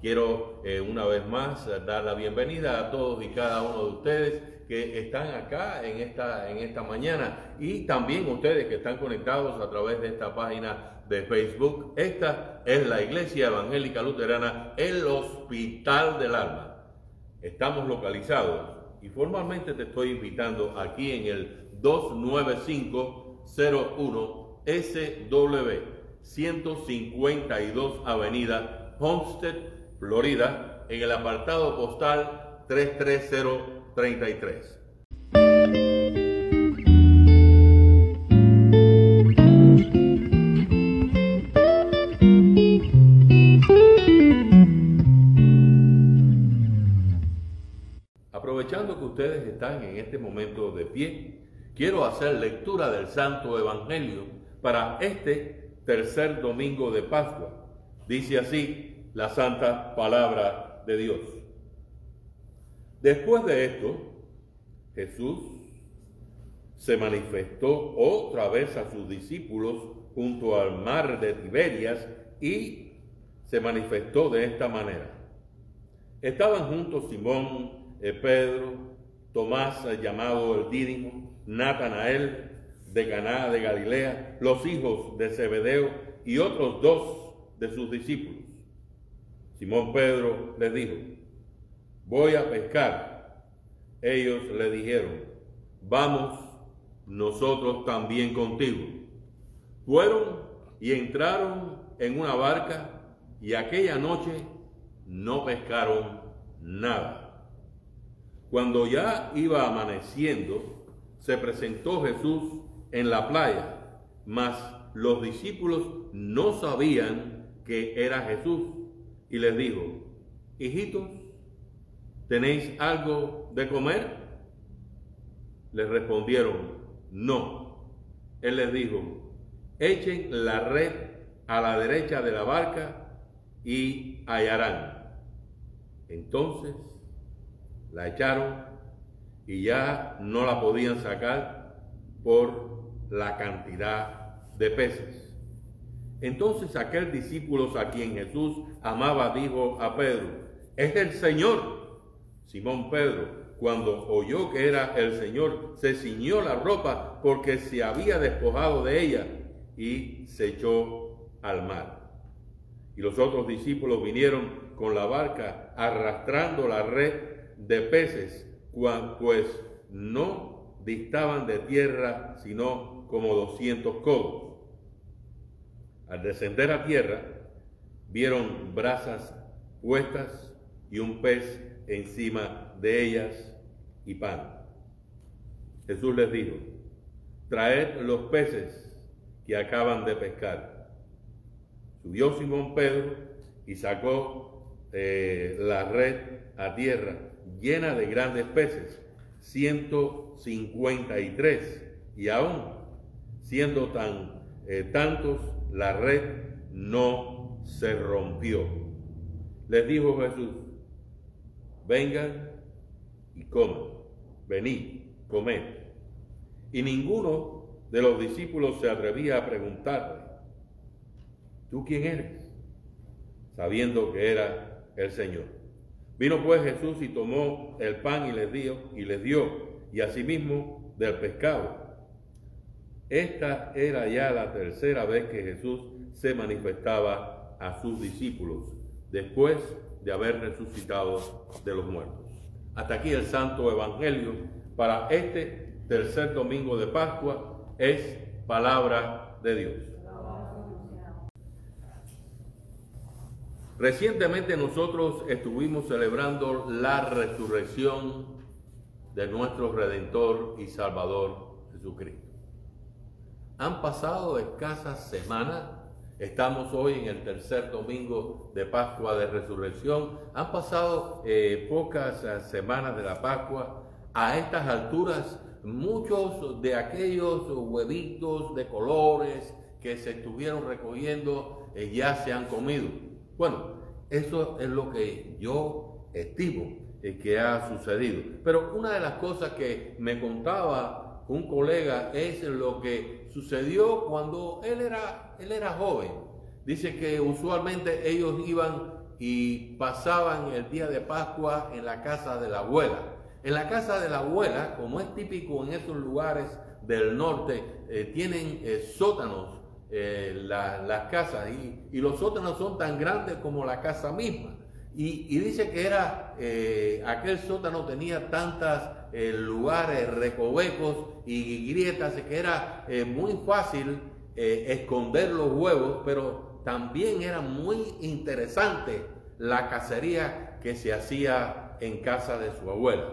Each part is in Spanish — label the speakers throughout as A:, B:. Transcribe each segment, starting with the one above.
A: Quiero eh, una vez más dar la bienvenida a todos y cada uno de ustedes que están acá en esta, en esta mañana y también ustedes que están conectados a través de esta página de Facebook. Esta es la Iglesia Evangélica Luterana, el Hospital del Alma. Estamos localizados y formalmente te estoy invitando aquí en el 29501 SW 152 Avenida Homestead Florida, en el apartado postal 33033. Aprovechando que ustedes están en este momento de pie, quiero hacer lectura del Santo Evangelio para este tercer domingo de Pascua. Dice así la santa palabra de Dios. Después de esto, Jesús se manifestó otra vez a sus discípulos junto al mar de Tiberias y se manifestó de esta manera. Estaban juntos Simón, eh, Pedro, Tomás eh, llamado el Dídimo, Natanael de Caná de Galilea, los hijos de Zebedeo y otros dos de sus discípulos. Simón Pedro les dijo, voy a pescar. Ellos le dijeron, vamos nosotros también contigo. Fueron y entraron en una barca y aquella noche no pescaron nada. Cuando ya iba amaneciendo, se presentó Jesús en la playa, mas los discípulos no sabían que era Jesús y les dijo, hijitos, ¿tenéis algo de comer? Les respondieron, no. Él les dijo, echen la red a la derecha de la barca y hallarán. Entonces la echaron y ya no la podían sacar por la cantidad de peces. Entonces aquel discípulo a quien Jesús amaba dijo a Pedro, es el Señor. Simón Pedro, cuando oyó que era el Señor, se ciñó la ropa porque se había despojado de ella y se echó al mar. Y los otros discípulos vinieron con la barca arrastrando la red de peces, pues no distaban de tierra sino como doscientos codos. Al descender a tierra, vieron brasas puestas y un pez encima de ellas y pan. Jesús les dijo, traed los peces que acaban de pescar. Subió Simón Pedro y sacó eh, la red a tierra llena de grandes peces, 153, y aún siendo tan eh, tantos, la red no se rompió. Les dijo Jesús, vengan y coman, venid, comed. Y ninguno de los discípulos se atrevía a preguntarle, ¿tú quién eres? Sabiendo que era el Señor. Vino pues Jesús y tomó el pan y les dio, y les dio, y asimismo del pescado esta era ya la tercera vez que Jesús se manifestaba a sus discípulos después de haber resucitado de los muertos. Hasta aquí el Santo Evangelio para este tercer domingo de Pascua es palabra de Dios. Recientemente nosotros estuvimos celebrando la resurrección de nuestro Redentor y Salvador Jesucristo. Han pasado escasas semanas, estamos hoy en el tercer domingo de Pascua de Resurrección, han pasado eh, pocas eh, semanas de la Pascua. A estas alturas, muchos de aquellos huevitos de colores que se estuvieron recogiendo eh, ya se han comido. Bueno, eso es lo que yo estimo que ha sucedido. Pero una de las cosas que me contaba un colega es lo que sucedió cuando él era, él era joven. Dice que usualmente ellos iban y pasaban el día de Pascua en la casa de la abuela. En la casa de la abuela, como es típico en esos lugares del norte, eh, tienen eh, sótanos eh, las casas y, los sótanos son tan grandes como la casa misma. Y, dice que era, aquel sótano tenía tantos lugares, recovecos y grietas, que era muy fácil esconder los huevos, pero también era muy interesante la cacería que se hacía en casa de su abuela.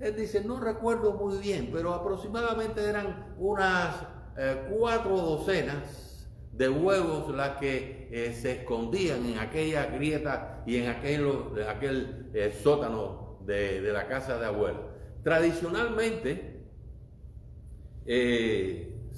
A: Él dice, no recuerdo muy bien, pero aproximadamente eran unas eh, cuatro docenas de huevos las que eh, se escondían en aquella grieta y en aquel, aquel eh, sótano de, la casa de abuela. Tradicionalmente,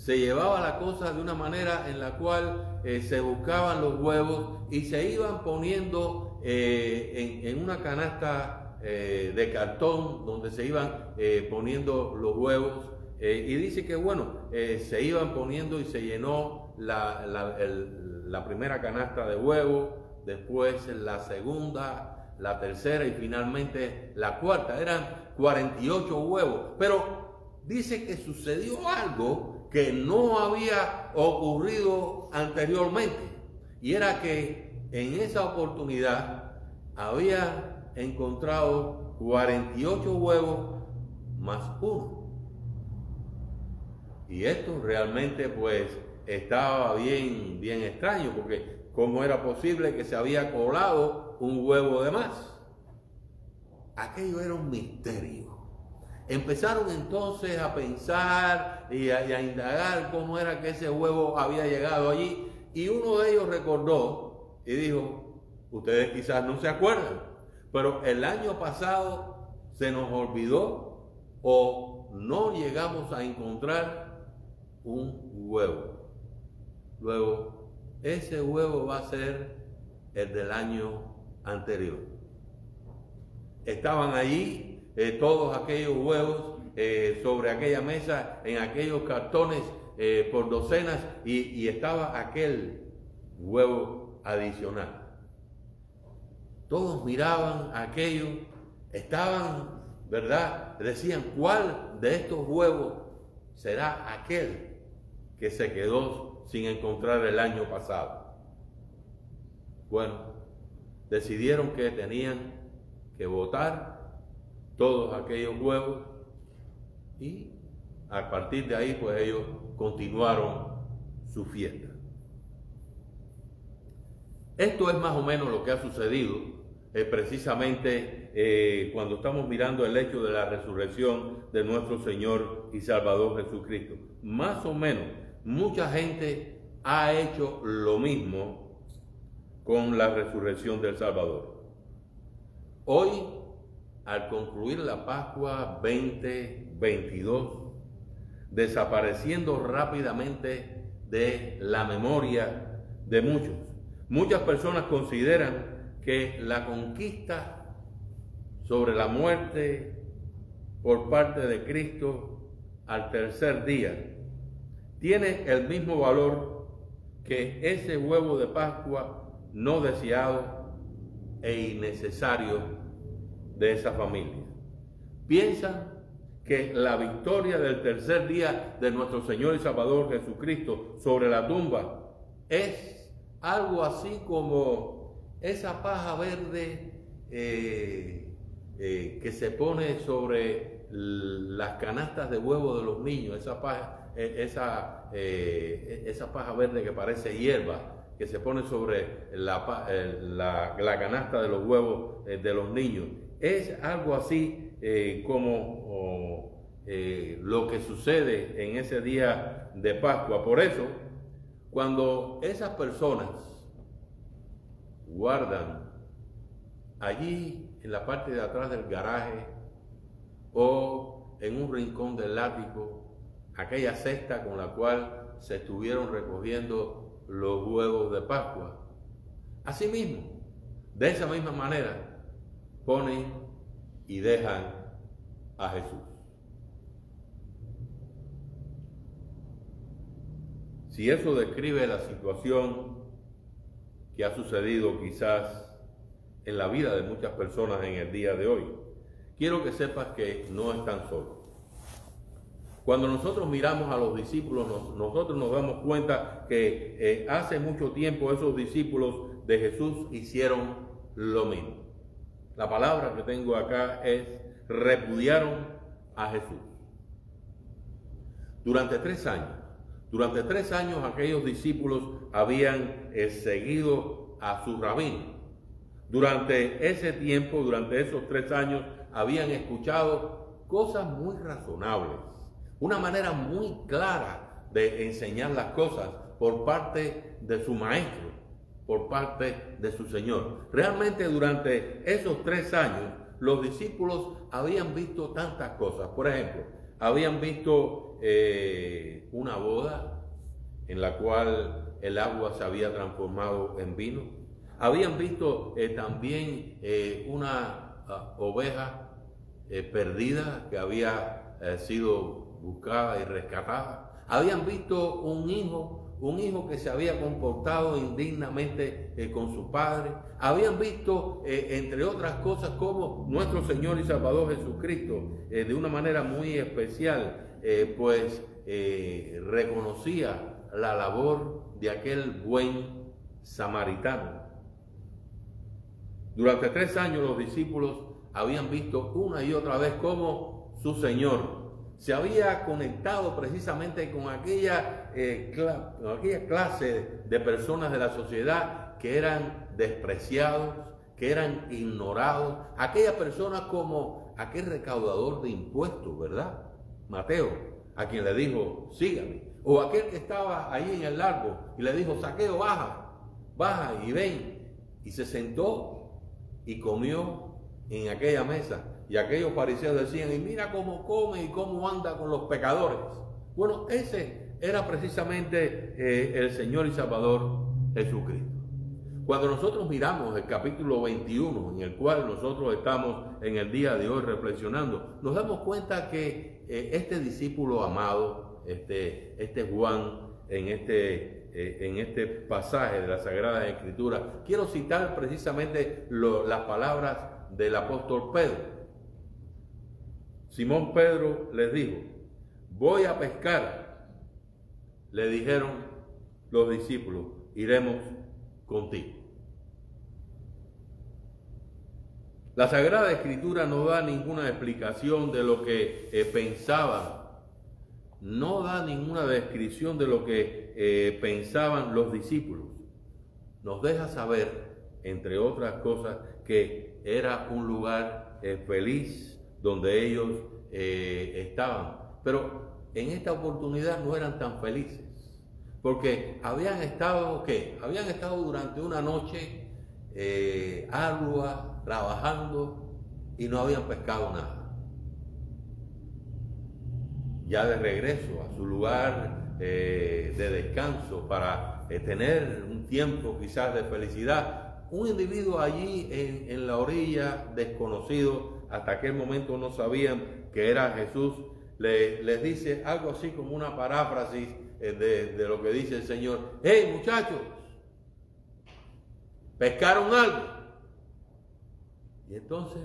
A: se llevaba la cosa de una manera en la cual eh, se buscaban los huevos y se iban poniendo eh, en, una canasta eh, de cartón donde se iban poniendo los huevos. y dice que bueno, se iban poniendo y se llenó la primera canasta de huevos, después la segunda, la tercera y finalmente la cuarta. Eran 48 huevos. Pero dice que sucedió algo que no había ocurrido anteriormente. Y era que en esa oportunidad había encontrado 48 huevos más uno. Y esto realmente pues estaba bien, bien extraño, porque ¿cómo era posible que se había colado un huevo de más? Aquello era un misterio. Empezaron entonces a pensar y a, indagar cómo era que ese huevo había llegado allí. Y uno de ellos recordó y dijo, ustedes quizás no se acuerdan, pero el año pasado se nos olvidó o no llegamos a encontrar un huevo. Luego, ese huevo va a ser el del año anterior. Estaban allí eh, todos aquellos huevos eh, sobre aquella mesa, en aquellos cartones eh, por docenas, y, estaba aquel huevo adicional. Todos miraban aquello, estaban, ¿verdad? Decían, ¿cuál de estos huevos será aquel que se quedó sin encontrar el año pasado? Bueno, decidieron que tenían que votar todos aquellos huevos y a partir de ahí pues ellos continuaron su fiesta. Esto es más o menos lo que ha sucedido eh, precisamente eh, cuando estamos mirando el hecho de la resurrección de nuestro Señor y Salvador Jesucristo. Más o menos, mucha gente ha hecho lo mismo con la resurrección del Salvador. Hoy al concluir la Pascua 2022, desapareciendo rápidamente de la memoria de muchos. Muchas personas consideran que la conquista sobre la muerte por parte de Cristo al tercer día tiene el mismo valor que ese huevo de Pascua no deseado e innecesario de esa familia. Piensan que la victoria del tercer día de nuestro Señor y Salvador Jesucristo sobre la tumba es algo así como esa paja verde eh, eh, que se pone sobre las canastas de huevo de los niños, esa paja, e, esa, eh, esa paja verde que parece hierba, que se pone sobre la, la, la canasta de los huevos de los niños. Es algo así eh, como eh, lo que sucede en ese día de Pascua. Por eso, cuando esas personas guardan allí en la parte de atrás del garaje o en un rincón del látigo aquella cesta con la cual se estuvieron recogiendo los huevos de Pascua. Asimismo, de esa misma manera, ponen y dejan a Jesús. Si eso describe la situación que ha sucedido quizás en la vida de muchas personas en el día de hoy. Quiero que sepas que no están solos. Cuando nosotros miramos a los discípulos, nosotros nos damos cuenta que eh, hace mucho tiempo esos discípulos de Jesús hicieron lo mismo. La palabra que tengo acá es repudiaron a Jesús. Durante tres años, durante tres años aquellos discípulos habían eh, seguido a su rabino. Durante ese tiempo, durante esos tres años, habían escuchado cosas muy razonables una manera muy clara de enseñar las cosas por parte de su maestro, por parte de su Señor. Realmente durante esos tres años los discípulos habían visto tantas cosas. Por ejemplo, habían visto eh, una boda en la cual el agua se había transformado en vino. Habían visto eh, también eh, una ah, oveja perdida que había sido buscada y rescatada. Habían visto un hijo, un hijo que se había comportado indignamente eh, con su padre. Habían visto, eh, entre otras cosas, como nuestro Señor y Salvador Jesucristo, eh, de una manera muy especial, pues reconocía la labor de aquel buen samaritano. Durante tres años los discípulos habían visto una y otra vez cómo su Señor se había conectado precisamente con aquella, eh, clase de personas de la sociedad que eran despreciados, que eran ignorados, aquella persona como aquel recaudador de impuestos, ¿verdad? Mateo, a quien le dijo, sígame. O aquel que estaba ahí en el largo y le dijo, saqueo, baja, baja y ven. Y se sentó y comió en aquella mesa. Y aquellos fariseos decían, y mira cómo come y cómo anda con los pecadores. Bueno, ese era precisamente eh, el Señor y Salvador Jesucristo. Cuando nosotros miramos el capítulo 21, en el cual nosotros estamos en el día de hoy reflexionando, nos damos cuenta que eh, este discípulo amado, este, este Juan, en este, eh, en este pasaje de la Sagrada Escritura, quiero citar precisamente las palabras del apóstol Pedro. Simón Pedro les dijo, voy a pescar. Le dijeron los discípulos, iremos contigo. La Sagrada Escritura no da ninguna explicación de lo que eh, pensaban, no da ninguna descripción de lo que eh, pensaban los discípulos. Nos deja saber, entre otras cosas, que era un lugar eh, feliz, donde ellos eh, estaban. Pero en esta oportunidad no eran tan felices, porque habían estado, ¿qué? Habían estado durante una noche eh, trabajando y no habían pescado nada. Ya de regreso a su lugar eh, de descanso para tener un tiempo quizás de felicidad, un individuo allí en la orilla desconocido hasta aquel momento no sabían que era Jesús, les dice algo así como una paráfrasis eh, de, de, lo que dice el Señor. ¡Hey muchachos! ¿Pescaron algo? Y entonces,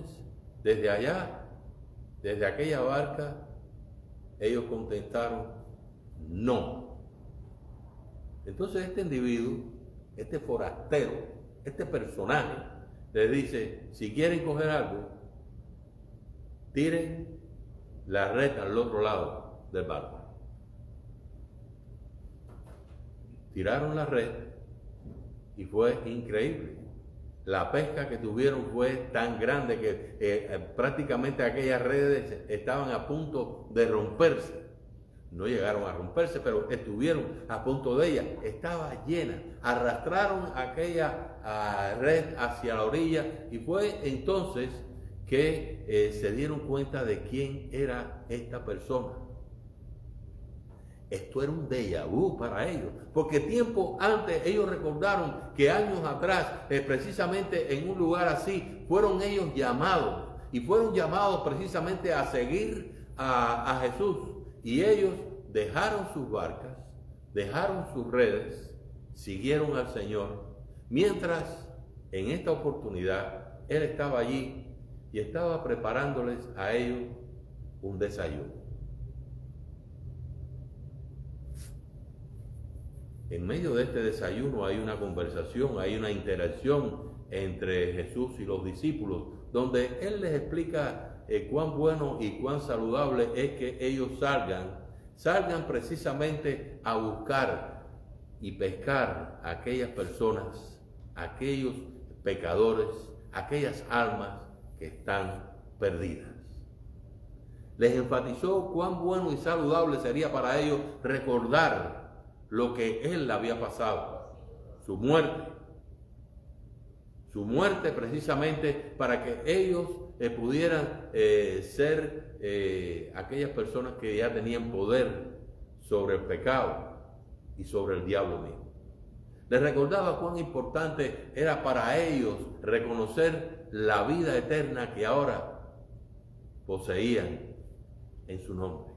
A: desde allá, desde aquella barca, ellos contestaron, no. Entonces este individuo, este forastero, este personaje, les dice, si quieren coger algo, tiren la red al otro lado del barco. Tiraron la red y fue increíble. La pesca que tuvieron fue tan grande que eh, eh, prácticamente aquellas redes estaban a punto de romperse. No llegaron a romperse, pero estuvieron a punto de ella. Estaba llena. Arrastraron aquella ah, red hacia la orilla y fue entonces que eh, se dieron cuenta de quién era esta persona. Esto era un déjà vu para ellos, porque tiempo antes ellos recordaron que años atrás, eh, precisamente en un lugar así, fueron ellos llamados y fueron llamados precisamente a seguir a, a Jesús. Y ellos dejaron sus barcas, dejaron sus redes, siguieron al Señor Mientras, en esta oportunidad, Él estaba allí y estaba preparándoles a ellos un desayuno. En medio de este desayuno hay una conversación, hay una interacción entre Jesús y los discípulos, donde Él les explica eh, cuán bueno y cuán saludable es que ellos salgan, salgan precisamente a buscar y pescar a aquellas personas, aquellos pecadores, aquellas almas que están perdidas. Les enfatizó cuán bueno y saludable sería para ellos recordar lo que Él había pasado, su muerte. Su muerte precisamente para que ellos eh, pudieran eh, ser eh, aquellas personas que ya tenían poder sobre el pecado y sobre el diablo mismo. Les recordaba cuán importante era para ellos reconocer la vida eterna que ahora poseían en su nombre.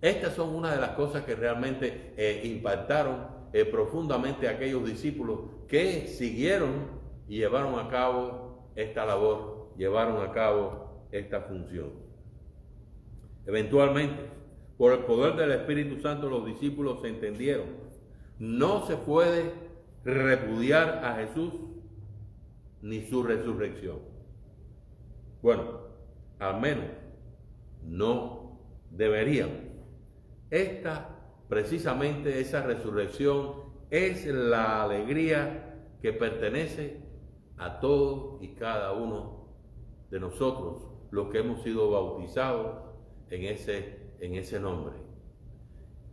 A: Estas son una de las cosas que realmente eh, impactaron eh, profundamente a aquellos discípulos que siguieron y llevaron a cabo esta labor, llevaron a cabo esta función. Eventualmente, por el poder del Espíritu Santo, los discípulos se entendieron no se puede repudiar a Jesús ni su resurrección. Bueno, al menos no deberíamos. Esta, precisamente esa resurrección, es la alegría que pertenece a todos y cada uno de nosotros, los que hemos sido bautizados en ese, en ese nombre.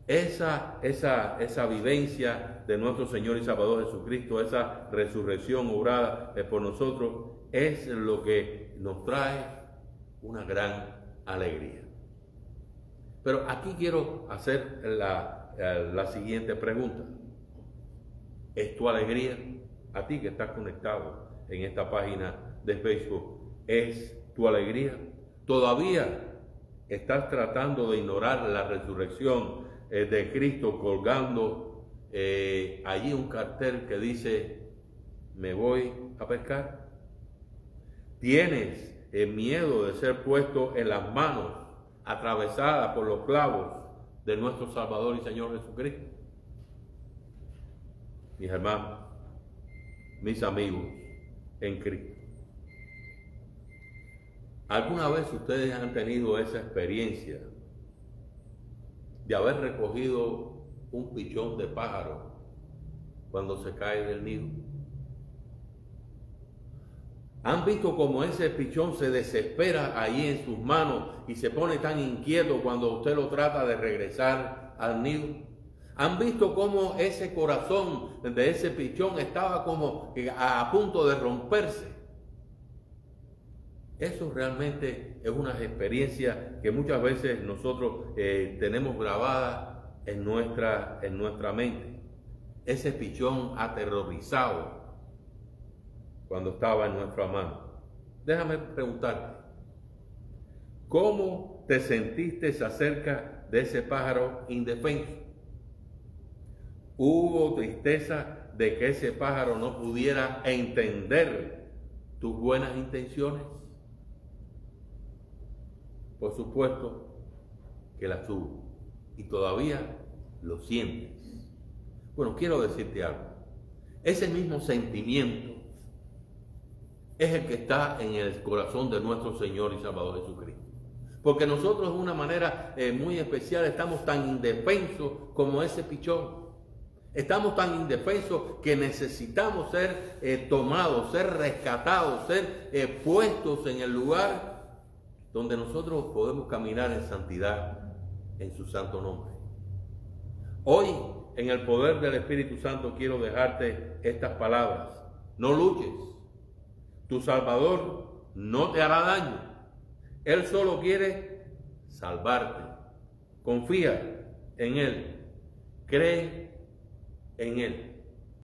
A: Esa, esa, esa vivencia de nuestro Señor y Salvador Jesucristo, esa resurrección obrada por nosotros, es lo que nos trae una gran alegría. Pero aquí quiero hacer la, la siguiente pregunta. ¿Es tu alegría? A ti que estás conectado en esta página de Facebook, ¿es tu alegría? ¿Todavía estás tratando de ignorar la resurrección eh, de Cristo colgando eh, allí un cartel que dice, me voy a pescar. Tienes el miedo de ser puesto en las manos, atravesadas por los clavos de nuestro Salvador y Señor Jesucristo. Mis hermanos, mis amigos en Cristo. ¿Alguna vez ustedes han tenido esa experiencia de haber recogido un pichón de pájaro cuando se cae del nido. ¿Han visto cómo ese pichón se desespera ahí en sus manos y se pone tan inquieto cuando usted lo trata de regresar al nido? ¿Han visto cómo ese corazón de ese pichón estaba como a punto de romperse? Eso realmente es una experiencia que muchas veces nosotros eh, tenemos grabada en nuestra, en nuestra mente. Ese pichón aterrorizado cuando estaba en nuestra mano. Déjame preguntarte, ¿cómo te sentiste acerca de ese pájaro indefenso? ¿Hubo tristeza de que ese pájaro no pudiera entender tus buenas intenciones? Por supuesto que la tuvo y todavía lo sientes. Bueno, quiero decirte algo. Ese mismo sentimiento es el que está en el corazón de nuestro Señor y Salvador Jesucristo. Porque nosotros de una manera eh, muy especial estamos tan indefensos como ese pichón. Estamos tan indefensos que necesitamos ser eh, tomados, ser rescatados, ser eh, puestos en el lugar donde nosotros podemos caminar en santidad en su santo nombre. Hoy, en el poder del Espíritu Santo, quiero dejarte estas palabras. No luches. Tu Salvador no te hará daño. Él solo quiere salvarte. Confía en Él. Cree en Él.